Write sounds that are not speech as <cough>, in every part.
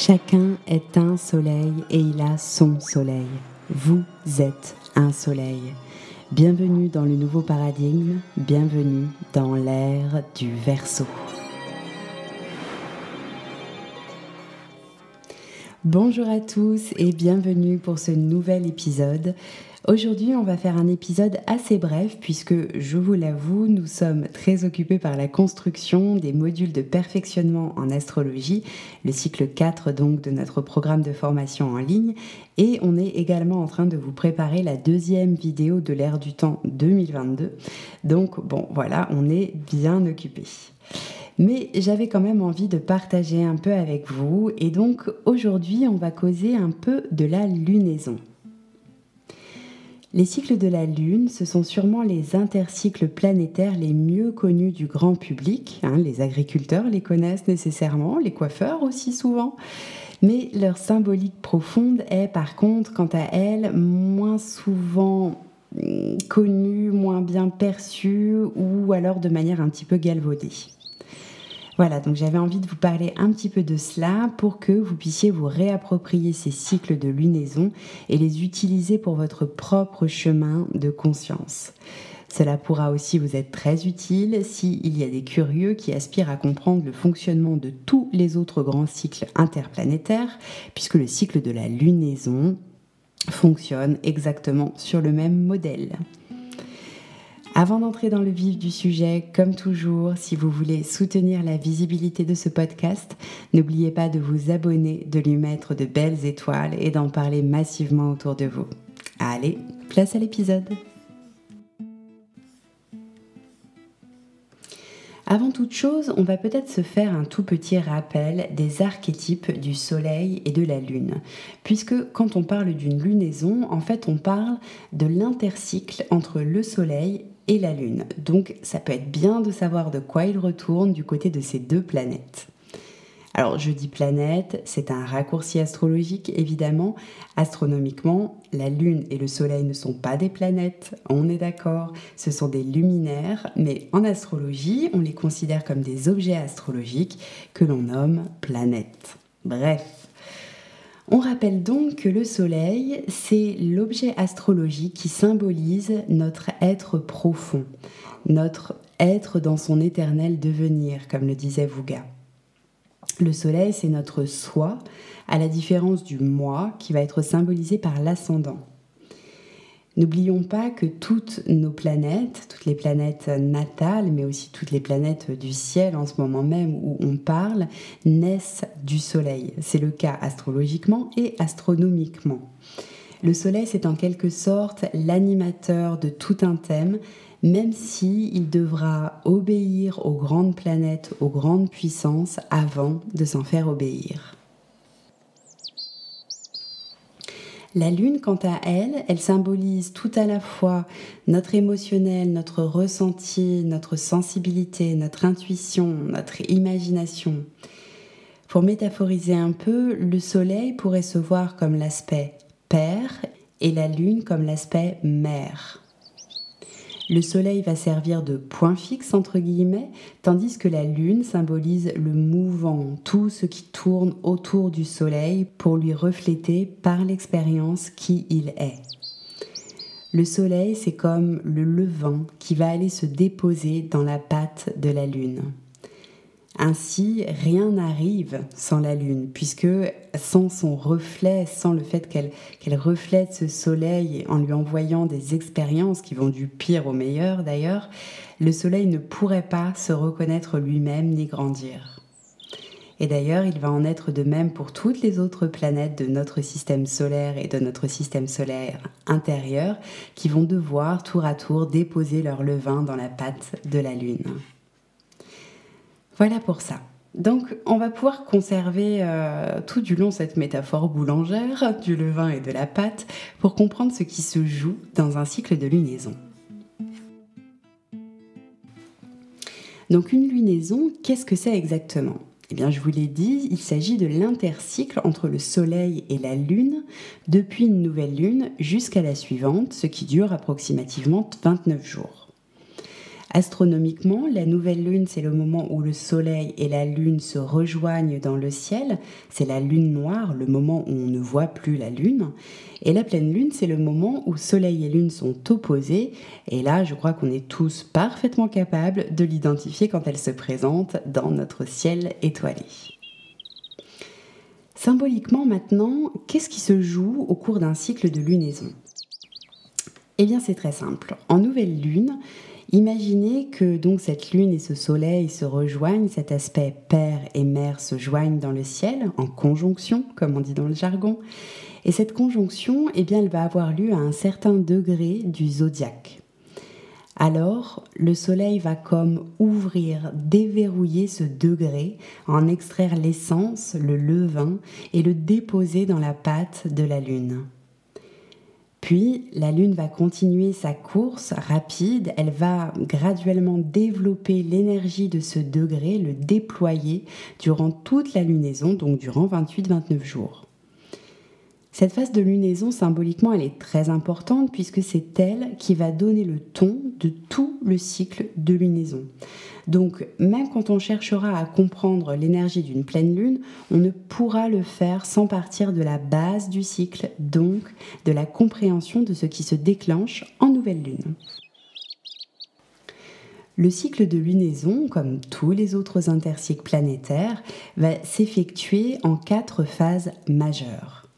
Chacun est un soleil et il a son soleil. Vous êtes un soleil. Bienvenue dans le nouveau paradigme, bienvenue dans l'ère du Verseau. Bonjour à tous et bienvenue pour ce nouvel épisode. Aujourd'hui, on va faire un épisode assez bref puisque, je vous l'avoue, nous sommes très occupés par la construction des modules de perfectionnement en astrologie, le cycle 4 donc de notre programme de formation en ligne, et on est également en train de vous préparer la deuxième vidéo de l'ère du temps 2022. Donc bon, voilà, on est bien occupés. Mais j'avais quand même envie de partager un peu avec vous et donc aujourd'hui on va causer un peu de la lunaison. Les cycles de la Lune, ce sont sûrement les intercycles planétaires les mieux connus du grand public. Hein. les agriculteurs les connaissent nécessairement, les coiffeurs aussi souvent. Mais leur symbolique profonde est par contre, quant à elle, moins souvent hum, connue, moins bien perçue ou alors de manière un petit peu galvaudée. Voilà, donc j'avais envie de vous parler un petit peu de cela pour que vous puissiez vous réapproprier ces cycles de lunaison et les utiliser pour votre propre chemin de conscience. Cela pourra aussi vous être très utile s'il y a des curieux qui aspirent à comprendre le fonctionnement de tous les autres grands cycles interplanétaires, puisque le cycle de la lunaison fonctionne exactement sur le même modèle. Avant d'entrer dans le vif du sujet, comme toujours, si vous voulez soutenir la visibilité de ce podcast, n'oubliez pas de vous abonner, de lui mettre de belles étoiles et d'en parler massivement autour de vous. Allez, place à l'épisode. Avant toute chose, on va peut-être se faire un tout petit rappel des archétypes du Soleil et de la Lune. Puisque quand on parle d'une lunaison, en fait on parle de l'intercycle entre le Soleil la Lune. Donc ça peut être bien de savoir de quoi il retourne du côté de ces deux planètes. Alors je dis planète, c'est un raccourci astrologique évidemment. Astronomiquement, la Lune et le Soleil ne sont pas des planètes, on est d'accord, ce sont des luminaires, mais en astrologie, on les considère comme des objets astrologiques que l'on nomme planètes. Bref, on rappelle donc que le Soleil, c'est l'objet astrologique qui symbolise notre être profond, notre être dans son éternel devenir, comme le disait Vouga. Le Soleil, c'est notre soi, à la différence du moi qui va être symbolisé par l'ascendant. N'oublions pas que toutes nos planètes, toutes les planètes natales, mais aussi toutes les planètes du ciel en ce moment même où on parle, naissent du Soleil. C'est le cas astrologiquement et astronomiquement. Le Soleil, c'est en quelque sorte l'animateur de tout un thème, même si devra obéir aux grandes planètes, aux grandes puissances avant de s'en faire obéir. La lune, quant à elle, elle symbolise tout à la fois notre émotionnel, notre ressenti, notre sensibilité, notre intuition, notre imagination. Pour métaphoriser un peu, le soleil pourrait se voir comme l'aspect père et la lune comme l'aspect mère. Le soleil va servir de point fixe, entre guillemets, tandis que la lune symbolise le mouvant, tout ce qui tourne autour du soleil pour lui refléter par l'expérience qui il est. Le soleil, c'est comme le levain qui va aller se déposer dans la patte de la lune. Ainsi, rien n'arrive sans la Lune, puisque sans son reflet, sans le fait qu'elle reflète ce soleil en lui envoyant des expériences qui vont du pire au meilleur d'ailleurs, le soleil ne pourrait pas se reconnaître lui-même ni grandir. Et d'ailleurs, il va en être de même pour toutes les autres planètes de notre système solaire et de notre système solaire intérieur qui vont devoir tour à tour déposer leur levain dans la patte de la Lune. Voilà pour ça. Donc on va pouvoir conserver euh, tout du long cette métaphore boulangère du levain et de la pâte pour comprendre ce qui se joue dans un cycle de lunaison. Donc une lunaison, qu'est-ce que c'est exactement? Eh bien, je vous l'ai dit, il s'agit de l'intercycle entre le Soleil et la Lune depuis une nouvelle Lune jusqu'à la suivante, ce qui dure approximativement 29 jours. Astronomiquement, la nouvelle lune, c'est le moment où le Soleil et la Lune se rejoignent dans le ciel. C'est la lune noire, le moment où on ne voit plus la Lune. Et la pleine Lune, c'est le moment où Soleil et Lune sont opposés. Et là, je crois qu'on est tous parfaitement capables de l'identifier quand elle se présente dans notre ciel étoilé. Symboliquement maintenant, qu'est-ce qui se joue au cours d'un cycle de lunaison? Eh bien c'est très simple. En nouvelle lune, Imaginez que donc cette lune et ce soleil se rejoignent, cet aspect père et mère se joignent dans le ciel, en conjonction, comme on dit dans le jargon. Et cette conjonction, eh bien, elle va avoir lieu à un certain degré du zodiaque. Alors, le soleil va comme ouvrir, déverrouiller ce degré, en extraire l'essence, le levain, et le déposer dans la pâte de la lune. Puis la Lune va continuer sa course rapide, elle va graduellement développer l'énergie de ce degré, le déployer durant toute la lunaison, donc durant 28-29 jours. Cette phase de lunaison, symboliquement, elle est très importante puisque c'est elle qui va donner le ton de tout le cycle de lunaison. Donc, même quand on cherchera à comprendre l'énergie d'une pleine lune, on ne pourra le faire sans partir de la base du cycle, donc de la compréhension de ce qui se déclenche en nouvelle lune. Le cycle de lunaison, comme tous les autres intercycles planétaires, va s'effectuer en quatre phases majeures.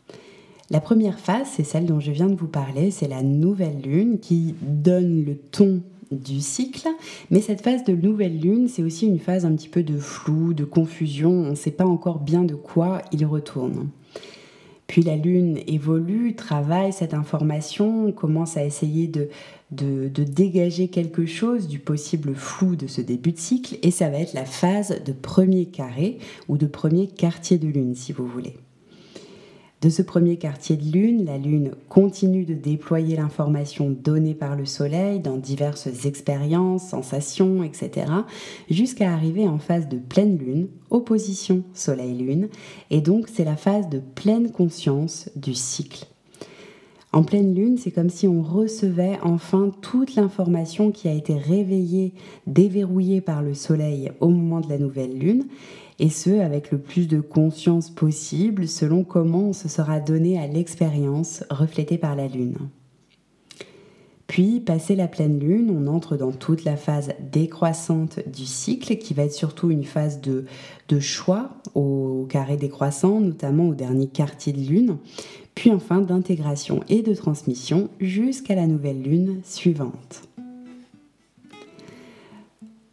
La première phase, c'est celle dont je viens de vous parler, c'est la nouvelle lune qui donne le ton du cycle. Mais cette phase de nouvelle lune, c'est aussi une phase un petit peu de flou, de confusion. On ne sait pas encore bien de quoi il retourne. Puis la lune évolue, travaille cette information, commence à essayer de, de, de, dégager quelque chose du possible flou de ce début de cycle, et ça va être la phase de premier carré ou de premier quartier de lune, si vous voulez. De ce premier quartier de lune, la lune continue de déployer l'information donnée par le soleil dans diverses expériences, sensations, etc., jusqu'à arriver en phase de pleine lune, opposition soleil-lune, et donc c'est la phase de pleine conscience du cycle. En pleine lune, c'est comme si on recevait enfin toute l'information qui a été réveillée, déverrouillée par le soleil au moment de la nouvelle lune, et ce avec le plus de conscience possible selon comment on se sera donné à l'expérience reflétée par la Lune. Puis, passé la pleine lune, on entre dans toute la phase décroissante du cycle, qui va être surtout une phase de, de choix au carré décroissant, notamment au dernier quartier de lune, puis enfin d'intégration et de transmission jusqu'à la nouvelle lune suivante.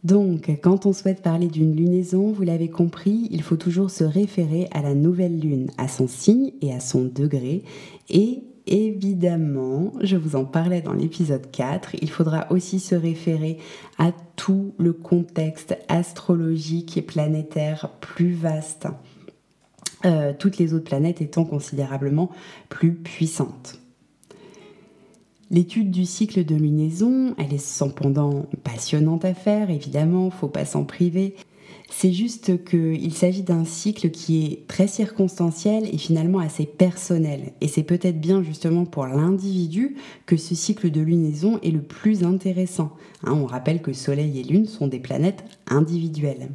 Donc, quand on souhaite parler d'une lunaison, vous l'avez compris, il faut toujours se référer à la nouvelle lune, à son signe et à son degré. Et évidemment, je vous en parlais dans l'épisode 4, il faudra aussi se référer à tout le contexte astrologique et planétaire plus vaste. Euh, toutes les autres planètes étant considérablement plus puissantes. L'étude du cycle de lunaison, elle est cependant passionnante à faire, évidemment, faut pas s'en priver. C'est juste qu'il s'agit d'un cycle qui est très circonstanciel et finalement assez personnel. Et c'est peut-être bien justement pour l'individu que ce cycle de lunaison est le plus intéressant. Hein, on rappelle que Soleil et Lune sont des planètes individuelles.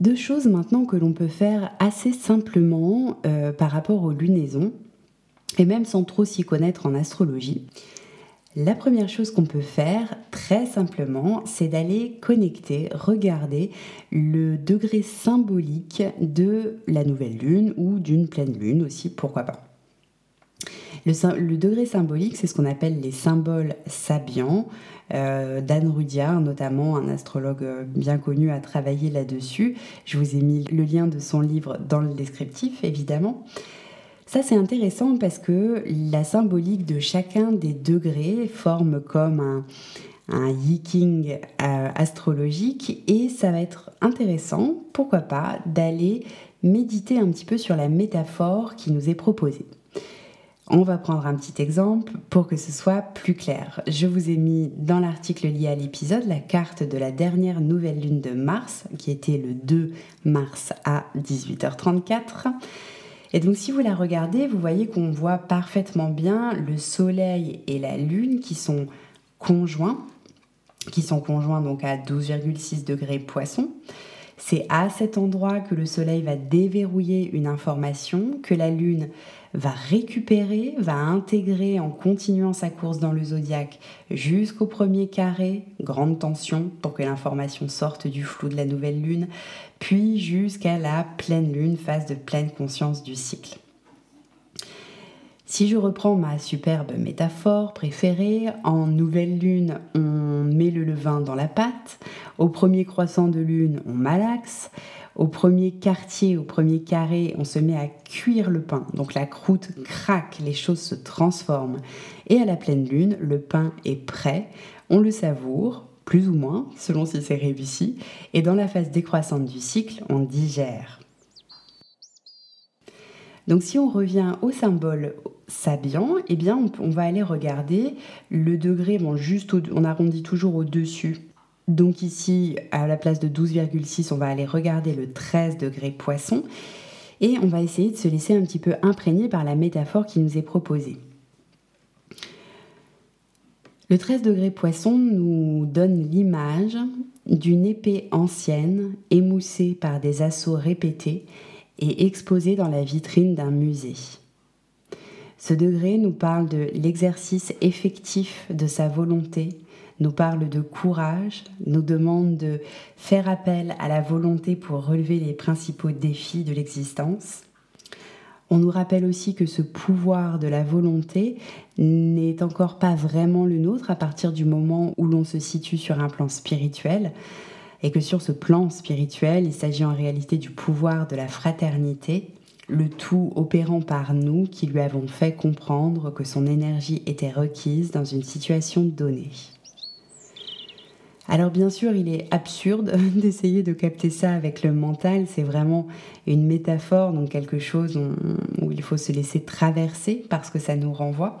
Deux choses maintenant que l'on peut faire assez simplement euh, par rapport aux lunaisons, et même sans trop s'y connaître en astrologie. La première chose qu'on peut faire très simplement, c'est d'aller connecter, regarder le degré symbolique de la nouvelle lune ou d'une pleine lune aussi, pourquoi pas. Le, degré symbolique, c'est ce qu'on appelle les symboles sabiens. Euh, Dan Rudyard, notamment un astrologue euh, bien connu, a travaillé là-dessus. Je vous ai mis le lien de son livre dans le descriptif, évidemment. Ça, c'est intéressant parce que la symbolique de chacun des degrés forme comme un, un yiking euh, astrologique et ça va être intéressant, pourquoi pas, d'aller méditer un petit peu sur la métaphore qui nous est proposée. On va prendre un petit exemple pour que ce soit plus clair. Je vous ai mis dans l'article lié à l'épisode la carte de la dernière nouvelle lune de mars, qui était le 2 mars à 18h34. Et donc si vous la regardez, vous voyez qu'on voit parfaitement bien le Soleil et la Lune qui sont conjoints, qui sont conjoints donc à 12,6 degrés poisson. C'est à cet endroit que le Soleil va déverrouiller une information, que la Lune va récupérer, va intégrer en continuant sa course dans le zodiaque jusqu'au premier carré, grande tension pour que l'information sorte du flou de la nouvelle Lune, puis jusqu'à la pleine Lune, phase de pleine conscience du cycle. Si je reprends ma superbe métaphore préférée, en nouvelle lune, on met le levain dans la pâte, au premier croissant de lune, on malaxe, au premier quartier, au premier carré, on se met à cuire le pain. Donc la croûte craque, les choses se transforment. Et à la pleine lune, le pain est prêt, on le savoure, plus ou moins, selon si c'est réussi. Et dans la phase décroissante du cycle, on digère. Donc si on revient au symbole Sabian, eh bien on, va aller regarder le degré, bon juste on arrondit toujours au-dessus. Donc ici, à la place de 12,6, on va aller regarder le 13 degrés poisson et on va essayer de se laisser un petit peu imprégner par la métaphore qui nous est proposée. Le 13 degrés poisson nous donne l'image d'une épée ancienne, émoussée par des assauts répétés et exposée dans la vitrine d'un musée. Ce degré nous parle de l'exercice effectif de sa volonté, nous parle de courage, nous demande de faire appel à la volonté pour relever les principaux défis de l'existence. On nous rappelle aussi que ce pouvoir de la volonté n'est encore pas vraiment le nôtre à partir du moment où l'on se situe sur un plan spirituel et que sur ce plan spirituel, il s'agit en réalité du pouvoir de la fraternité, le tout opérant par nous qui lui avons fait comprendre que son énergie était requise dans une situation donnée. Alors bien sûr, il est absurde <laughs> d'essayer de capter ça avec le mental, c'est vraiment une métaphore, donc quelque chose où il faut se laisser traverser parce que ça nous renvoie.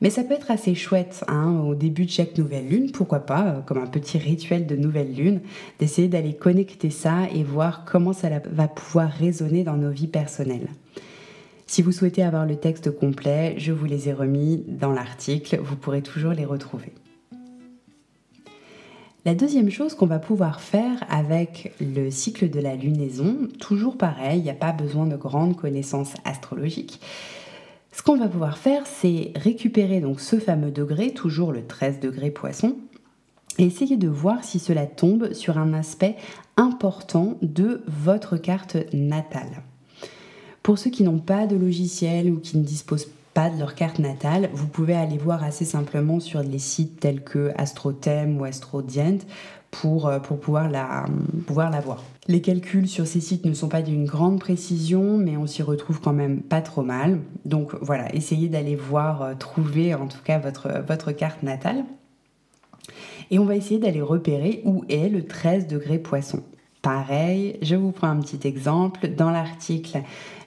Mais ça peut être assez chouette hein, au début de chaque nouvelle lune, pourquoi pas, euh, comme un petit rituel de nouvelle lune, d'essayer d'aller connecter ça et voir comment ça va pouvoir résonner dans nos vies personnelles. Si vous souhaitez avoir le texte complet, je vous les ai remis dans l'article, vous pourrez toujours les retrouver. La deuxième chose qu'on va pouvoir faire avec le cycle de la lunaison, toujours pareil, il n'y a pas besoin de grandes connaissances astrologiques, ce qu'on va pouvoir faire, c'est récupérer donc ce fameux degré, toujours le 13 degré poisson, et essayer de voir si cela tombe sur un aspect important de votre carte natale. Pour ceux qui n'ont pas de logiciel ou qui ne disposent pas de leur carte natale, vous pouvez aller voir assez simplement sur les sites tels que AstroThem ou AstroDient pour, euh, pour pouvoir, la, voir. Les calculs sur ces sites ne sont pas d'une grande précision, mais on s'y retrouve quand même pas trop mal. Donc voilà, essayez d'aller voir, euh, trouver en tout cas votre, votre carte natale. Et on va essayer d'aller repérer où est le 13 degrés poisson. Pareil, je vous prends un petit exemple. Dans l'article,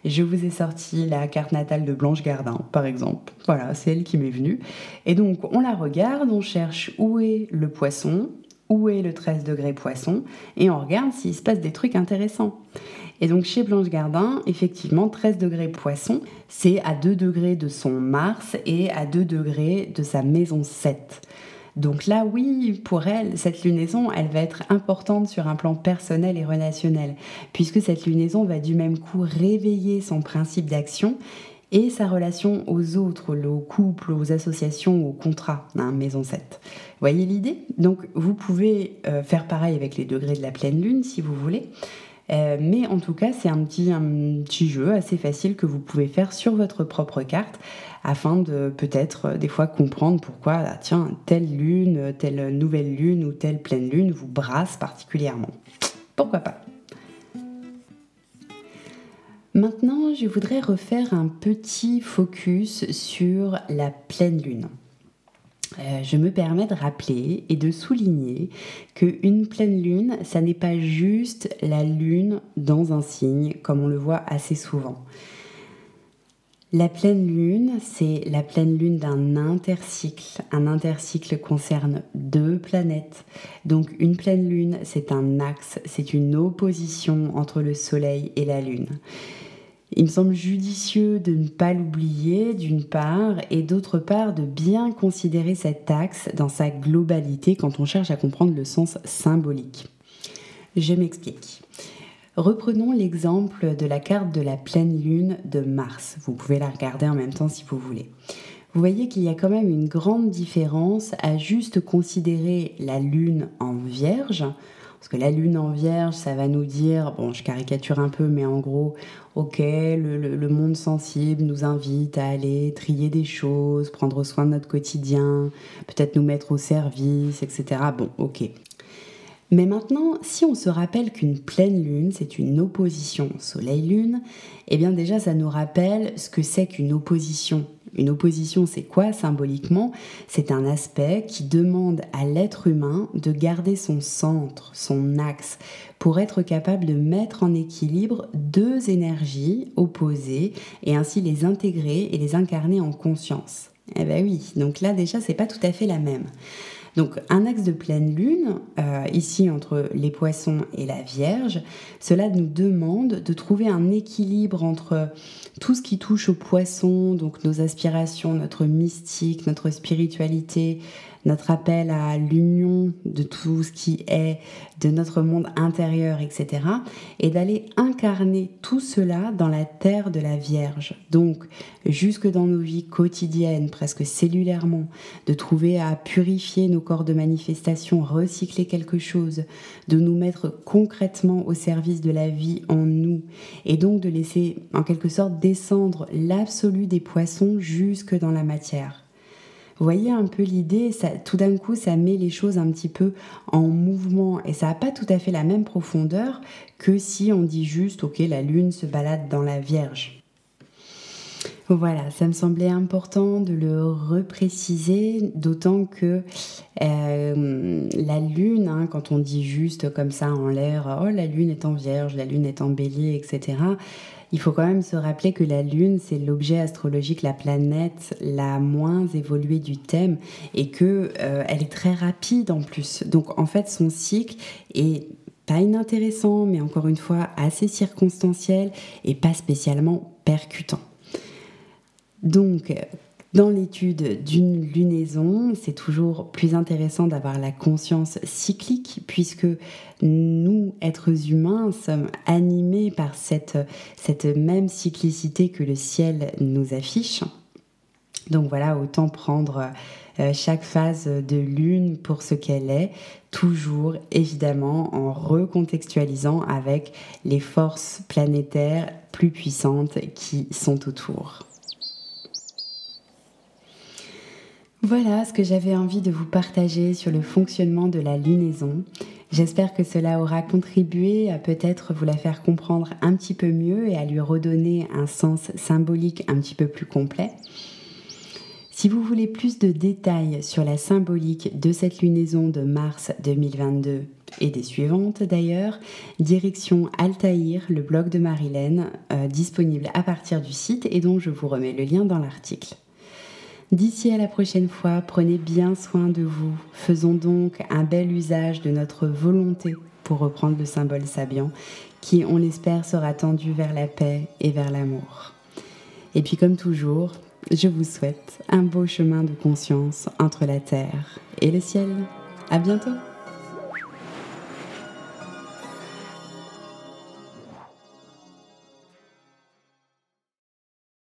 je vous ai sorti la carte natale de Blanche Gardin, par exemple. Voilà, c'est elle qui m'est venue. Et donc, on la regarde, on cherche où est le poisson, où est le 13 degrés poisson et on regarde s'il se passe des trucs intéressants. Et donc chez Blanche Gardin, effectivement, 13 degrés poisson, c'est à 2 degrés de son Mars et à 2 degrés de sa maison 7. Donc là, oui, pour elle, cette lunaison, elle va être importante sur un plan personnel et relationnel, puisque cette lunaison va du même coup réveiller son principe d'action et sa relation aux autres, aux couples, aux associations, aux contrats, hein, maison 7. Voyez l'idée? Donc vous pouvez euh, faire pareil avec les degrés de la pleine lune si vous voulez. Euh, mais en tout cas, c'est un petit, jeu assez facile que vous pouvez faire sur votre propre carte afin de peut-être euh, des fois comprendre pourquoi, ah, tiens, telle lune, telle nouvelle lune ou telle pleine lune vous brasse particulièrement. Pourquoi pas? Maintenant, je voudrais refaire un petit focus sur la pleine lune. Euh, je me permets de rappeler et de souligner qu'une pleine lune, ça n'est pas juste la lune dans un signe, comme on le voit assez souvent. La pleine lune, c'est la pleine lune d'un intercycle. Un intercycle concerne deux planètes. Donc une pleine lune, c'est un axe, c'est une opposition entre le Soleil et la Lune. Il me semble judicieux de ne pas l'oublier d'une part et d'autre part de bien considérer cet axe dans sa globalité quand on cherche à comprendre le sens symbolique. Je m'explique. Reprenons l'exemple de la carte de la pleine lune de Mars. Vous pouvez la regarder en même temps si vous voulez. Vous voyez qu'il y a quand même une grande différence à juste considérer la lune en vierge parce que la lune en vierge, ça va nous dire, bon, je caricature un peu, mais en gros, ok, le, monde sensible nous invite à aller trier des choses, prendre soin de notre quotidien, peut-être nous mettre au service, etc. Bon, ok. Mais maintenant, si on se rappelle qu'une pleine lune, c'est une opposition Soleil-Lune, eh bien déjà, ça nous rappelle ce que c'est qu'une opposition une opposition, c'est quoi symboliquement? C'est un aspect qui demande à l'être humain de garder son centre, son axe, pour être capable de mettre en équilibre deux énergies opposées et ainsi les intégrer et les incarner en conscience. Eh bien oui, donc là déjà, c'est pas tout à fait la même. Donc un axe de pleine lune, euh, ici entre les poissons et la Vierge, cela nous demande de trouver un équilibre entre tout ce qui touche aux poissons, donc nos aspirations, notre mystique, notre spiritualité, notre appel à l'union de tout ce qui est de notre monde intérieur, etc. Et d'aller incarner tout cela dans la terre de la Vierge. Donc, jusque dans nos vies quotidiennes, presque cellulairement, de trouver à purifier nos corps de manifestation, recycler quelque chose, de nous mettre concrètement au service de la vie en nous, et donc de laisser en quelque sorte descendre l'absolu des poissons jusque dans la matière. Vous voyez un peu l'idée, tout d'un coup, ça met les choses un petit peu en mouvement et ça n'a pas tout à fait la même profondeur que si on dit juste, ok, la lune se balade dans la Vierge. Voilà, ça me semblait important de le repréciser, d'autant que euh, la lune, hein, quand on dit juste comme ça en l'air, oh la lune est en vierge, la lune est en bélier, etc., il faut quand même se rappeler que la Lune, c'est l'objet astrologique, la planète la moins évoluée du thème et que euh, elle est très rapide en plus. Donc en fait, son cycle est pas inintéressant, mais encore une fois assez circonstanciel et pas spécialement percutant. Donc, dans l'étude d'une lunaison, c'est toujours plus intéressant d'avoir la conscience cyclique puisque nous, êtres humains, sommes animés par cette, cette même cyclicité que le ciel nous affiche. Donc voilà, autant prendre euh, chaque phase de lune pour ce qu'elle est, toujours évidemment en recontextualisant avec les forces planétaires plus puissantes qui sont autour. Voilà ce que j'avais envie de vous partager sur le fonctionnement de la lunaison. J'espère que cela aura contribué à peut-être vous la faire comprendre un petit peu mieux et à lui redonner un sens symbolique un petit peu plus complet. Si vous voulez plus de détails sur la symbolique de cette lunaison de mars 2022 et des suivantes d'ailleurs, direction Altaïr, le blog de Marilène, euh, disponible à partir du site et dont je vous remets le lien dans l'article. D'ici à la prochaine fois, prenez bien soin de vous. Faisons donc un bel usage de notre volonté, pour reprendre le symbole sabian, qui, on l'espère, sera tendu vers la paix et vers l'amour. Et puis comme toujours, je vous souhaite un beau chemin de conscience entre la terre et le ciel. À bientôt!